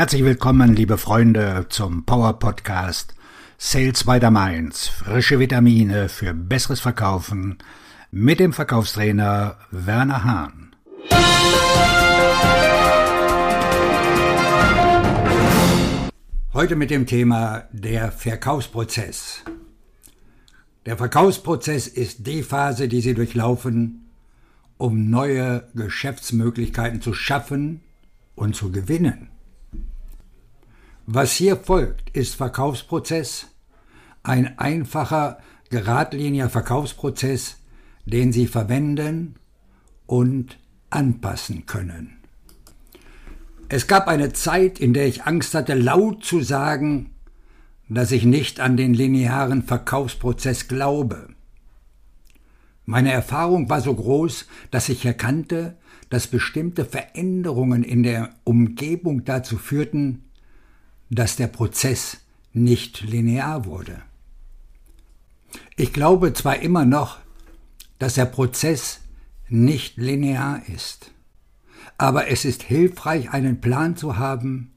Herzlich willkommen, liebe Freunde, zum Power Podcast Sales by the Mainz. Frische Vitamine für besseres Verkaufen mit dem Verkaufstrainer Werner Hahn. Heute mit dem Thema der Verkaufsprozess. Der Verkaufsprozess ist die Phase, die Sie durchlaufen, um neue Geschäftsmöglichkeiten zu schaffen und zu gewinnen. Was hier folgt, ist Verkaufsprozess, ein einfacher, geradliniger Verkaufsprozess, den Sie verwenden und anpassen können. Es gab eine Zeit, in der ich Angst hatte, laut zu sagen, dass ich nicht an den linearen Verkaufsprozess glaube. Meine Erfahrung war so groß, dass ich erkannte, dass bestimmte Veränderungen in der Umgebung dazu führten, dass der Prozess nicht linear wurde. Ich glaube zwar immer noch, dass der Prozess nicht linear ist, aber es ist hilfreich, einen Plan zu haben,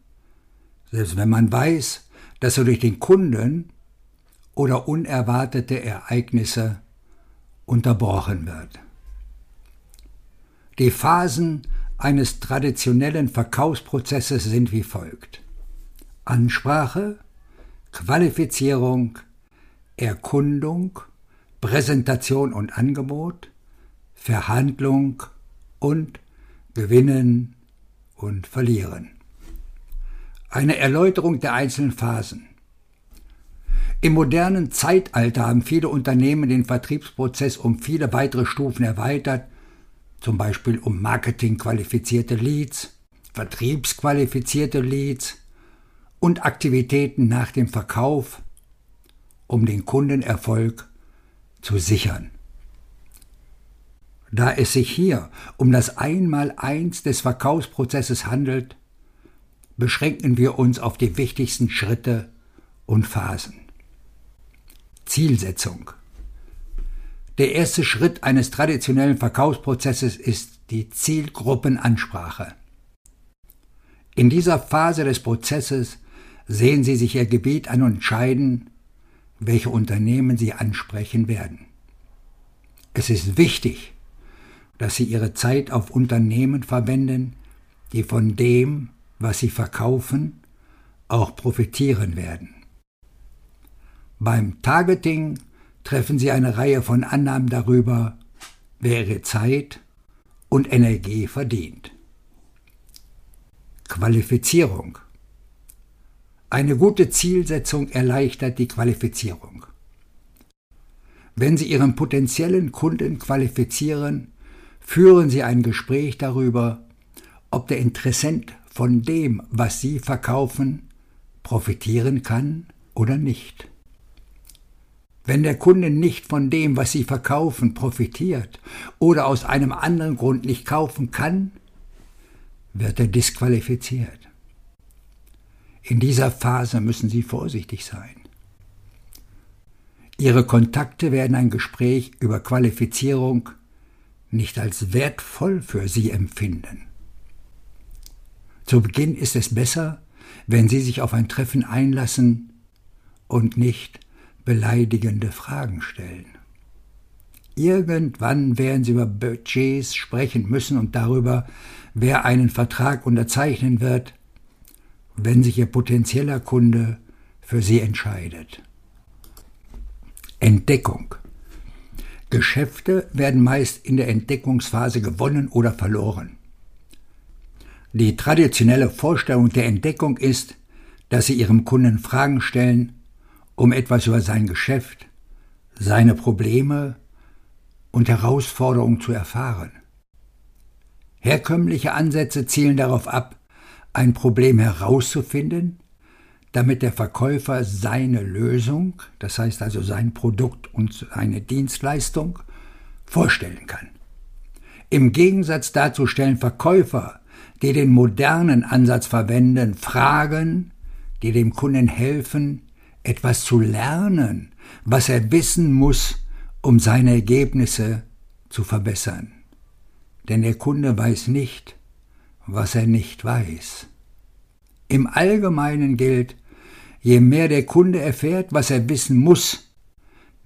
selbst wenn man weiß, dass er durch den Kunden oder unerwartete Ereignisse unterbrochen wird. Die Phasen eines traditionellen Verkaufsprozesses sind wie folgt. Ansprache, Qualifizierung, Erkundung, Präsentation und Angebot, Verhandlung und Gewinnen und Verlieren. Eine Erläuterung der einzelnen Phasen. Im modernen Zeitalter haben viele Unternehmen den Vertriebsprozess um viele weitere Stufen erweitert, zum Beispiel um marketingqualifizierte Leads, vertriebsqualifizierte Leads, und Aktivitäten nach dem Verkauf, um den Kundenerfolg zu sichern. Da es sich hier um das Einmaleins des Verkaufsprozesses handelt, beschränken wir uns auf die wichtigsten Schritte und Phasen. Zielsetzung. Der erste Schritt eines traditionellen Verkaufsprozesses ist die Zielgruppenansprache. In dieser Phase des Prozesses sehen Sie sich Ihr Gebiet an und entscheiden, welche Unternehmen Sie ansprechen werden. Es ist wichtig, dass Sie Ihre Zeit auf Unternehmen verwenden, die von dem, was Sie verkaufen, auch profitieren werden. Beim Targeting treffen Sie eine Reihe von Annahmen darüber, wer Ihre Zeit und Energie verdient. Qualifizierung eine gute Zielsetzung erleichtert die Qualifizierung. Wenn Sie Ihren potenziellen Kunden qualifizieren, führen Sie ein Gespräch darüber, ob der Interessent von dem, was Sie verkaufen, profitieren kann oder nicht. Wenn der Kunde nicht von dem, was Sie verkaufen, profitiert oder aus einem anderen Grund nicht kaufen kann, wird er disqualifiziert. In dieser Phase müssen Sie vorsichtig sein. Ihre Kontakte werden ein Gespräch über Qualifizierung nicht als wertvoll für Sie empfinden. Zu Beginn ist es besser, wenn Sie sich auf ein Treffen einlassen und nicht beleidigende Fragen stellen. Irgendwann werden Sie über Budgets sprechen müssen und darüber, wer einen Vertrag unterzeichnen wird, wenn sich Ihr potenzieller Kunde für Sie entscheidet. Entdeckung. Geschäfte werden meist in der Entdeckungsphase gewonnen oder verloren. Die traditionelle Vorstellung der Entdeckung ist, dass Sie Ihrem Kunden Fragen stellen, um etwas über sein Geschäft, seine Probleme und Herausforderungen zu erfahren. Herkömmliche Ansätze zielen darauf ab, ein Problem herauszufinden, damit der Verkäufer seine Lösung, das heißt also sein Produkt und seine Dienstleistung, vorstellen kann. Im Gegensatz dazu stellen Verkäufer, die den modernen Ansatz verwenden, Fragen, die dem Kunden helfen, etwas zu lernen, was er wissen muss, um seine Ergebnisse zu verbessern. Denn der Kunde weiß nicht, was er nicht weiß. Im Allgemeinen gilt, je mehr der Kunde erfährt, was er wissen muss,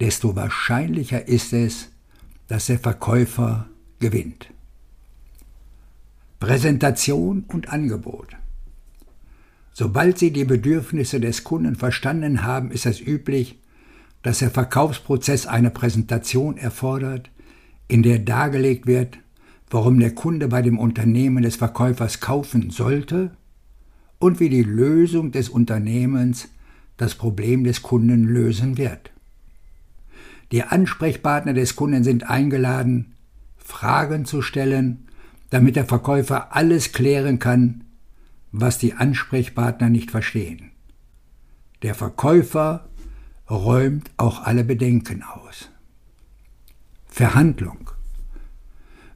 desto wahrscheinlicher ist es, dass der Verkäufer gewinnt. Präsentation und Angebot. Sobald Sie die Bedürfnisse des Kunden verstanden haben, ist es üblich, dass der Verkaufsprozess eine Präsentation erfordert, in der dargelegt wird, warum der Kunde bei dem Unternehmen des Verkäufers kaufen sollte und wie die Lösung des Unternehmens das Problem des Kunden lösen wird. Die Ansprechpartner des Kunden sind eingeladen, Fragen zu stellen, damit der Verkäufer alles klären kann, was die Ansprechpartner nicht verstehen. Der Verkäufer räumt auch alle Bedenken aus. Verhandlung.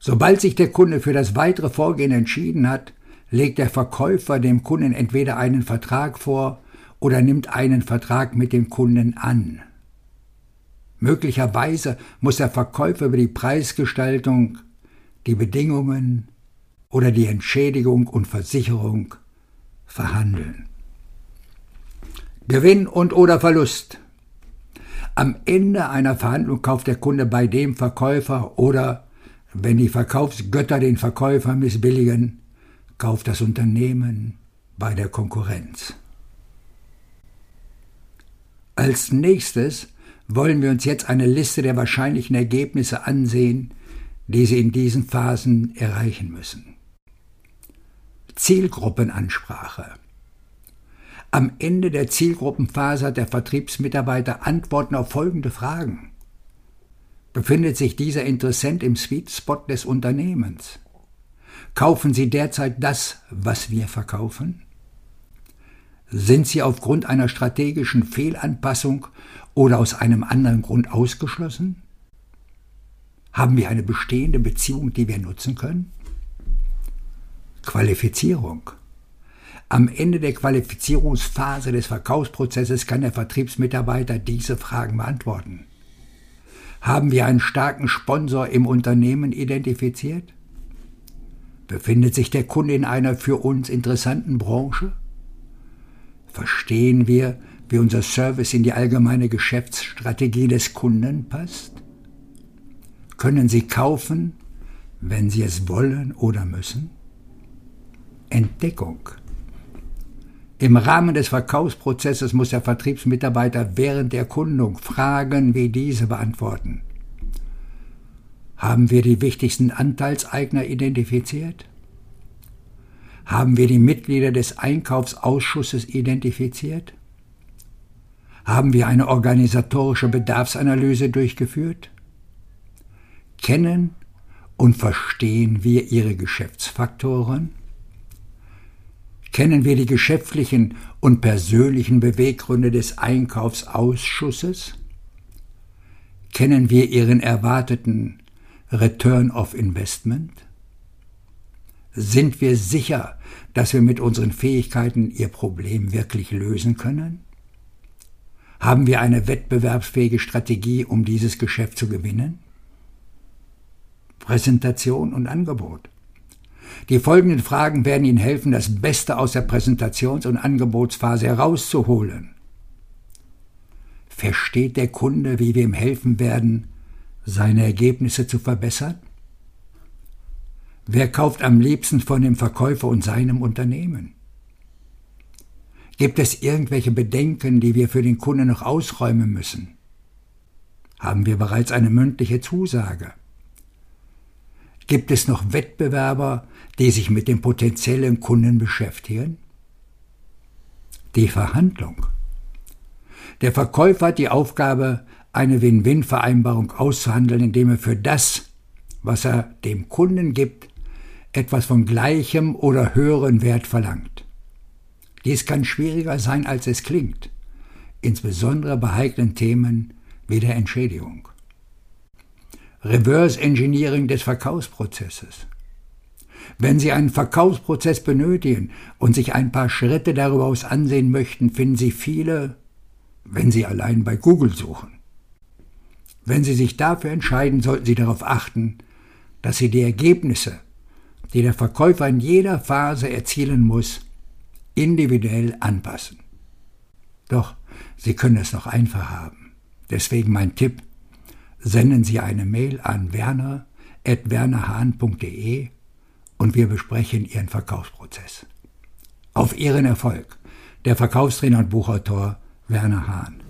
Sobald sich der Kunde für das weitere Vorgehen entschieden hat, legt der Verkäufer dem Kunden entweder einen Vertrag vor oder nimmt einen Vertrag mit dem Kunden an. Möglicherweise muss der Verkäufer über die Preisgestaltung, die Bedingungen oder die Entschädigung und Versicherung verhandeln. Gewinn und oder Verlust. Am Ende einer Verhandlung kauft der Kunde bei dem Verkäufer oder, wenn die Verkaufsgötter den Verkäufer missbilligen, kauft das Unternehmen bei der Konkurrenz. Als nächstes wollen wir uns jetzt eine Liste der wahrscheinlichen Ergebnisse ansehen, die Sie in diesen Phasen erreichen müssen. Zielgruppenansprache. Am Ende der Zielgruppenphase hat der Vertriebsmitarbeiter Antworten auf folgende Fragen. Befindet sich dieser Interessent im Sweet Spot des Unternehmens? Kaufen Sie derzeit das, was wir verkaufen? Sind Sie aufgrund einer strategischen Fehlanpassung oder aus einem anderen Grund ausgeschlossen? Haben wir eine bestehende Beziehung, die wir nutzen können? Qualifizierung. Am Ende der Qualifizierungsphase des Verkaufsprozesses kann der Vertriebsmitarbeiter diese Fragen beantworten. Haben wir einen starken Sponsor im Unternehmen identifiziert? Befindet sich der Kunde in einer für uns interessanten Branche? Verstehen wir, wie unser Service in die allgemeine Geschäftsstrategie des Kunden passt? Können Sie kaufen, wenn Sie es wollen oder müssen? Entdeckung. Im Rahmen des Verkaufsprozesses muss der Vertriebsmitarbeiter während der Erkundung Fragen wie diese beantworten. Haben wir die wichtigsten Anteilseigner identifiziert? Haben wir die Mitglieder des Einkaufsausschusses identifiziert? Haben wir eine organisatorische Bedarfsanalyse durchgeführt? Kennen und verstehen wir ihre Geschäftsfaktoren? Kennen wir die geschäftlichen und persönlichen Beweggründe des Einkaufsausschusses? Kennen wir ihren erwarteten Return of Investment? Sind wir sicher, dass wir mit unseren Fähigkeiten ihr Problem wirklich lösen können? Haben wir eine wettbewerbsfähige Strategie, um dieses Geschäft zu gewinnen? Präsentation und Angebot. Die folgenden Fragen werden Ihnen helfen, das Beste aus der Präsentations- und Angebotsphase herauszuholen. Versteht der Kunde, wie wir ihm helfen werden, seine Ergebnisse zu verbessern? Wer kauft am liebsten von dem Verkäufer und seinem Unternehmen? Gibt es irgendwelche Bedenken, die wir für den Kunden noch ausräumen müssen? Haben wir bereits eine mündliche Zusage? Gibt es noch Wettbewerber, die sich mit dem potenziellen Kunden beschäftigen? Die Verhandlung. Der Verkäufer hat die Aufgabe, eine Win-Win-Vereinbarung auszuhandeln, indem er für das, was er dem Kunden gibt, etwas von gleichem oder höheren Wert verlangt. Dies kann schwieriger sein, als es klingt, insbesondere bei heiklen Themen wie der Entschädigung. Reverse Engineering des Verkaufsprozesses. Wenn Sie einen Verkaufsprozess benötigen und sich ein paar Schritte darüber aus ansehen möchten, finden Sie viele, wenn Sie allein bei Google suchen. Wenn Sie sich dafür entscheiden, sollten Sie darauf achten, dass Sie die Ergebnisse, die der Verkäufer in jeder Phase erzielen muss, individuell anpassen. Doch Sie können es noch einfach haben. Deswegen mein Tipp, senden Sie eine Mail an werner.wernerhahn.de und wir besprechen Ihren Verkaufsprozess. Auf Ihren Erfolg, der Verkaufstrainer und Buchautor Werner Hahn.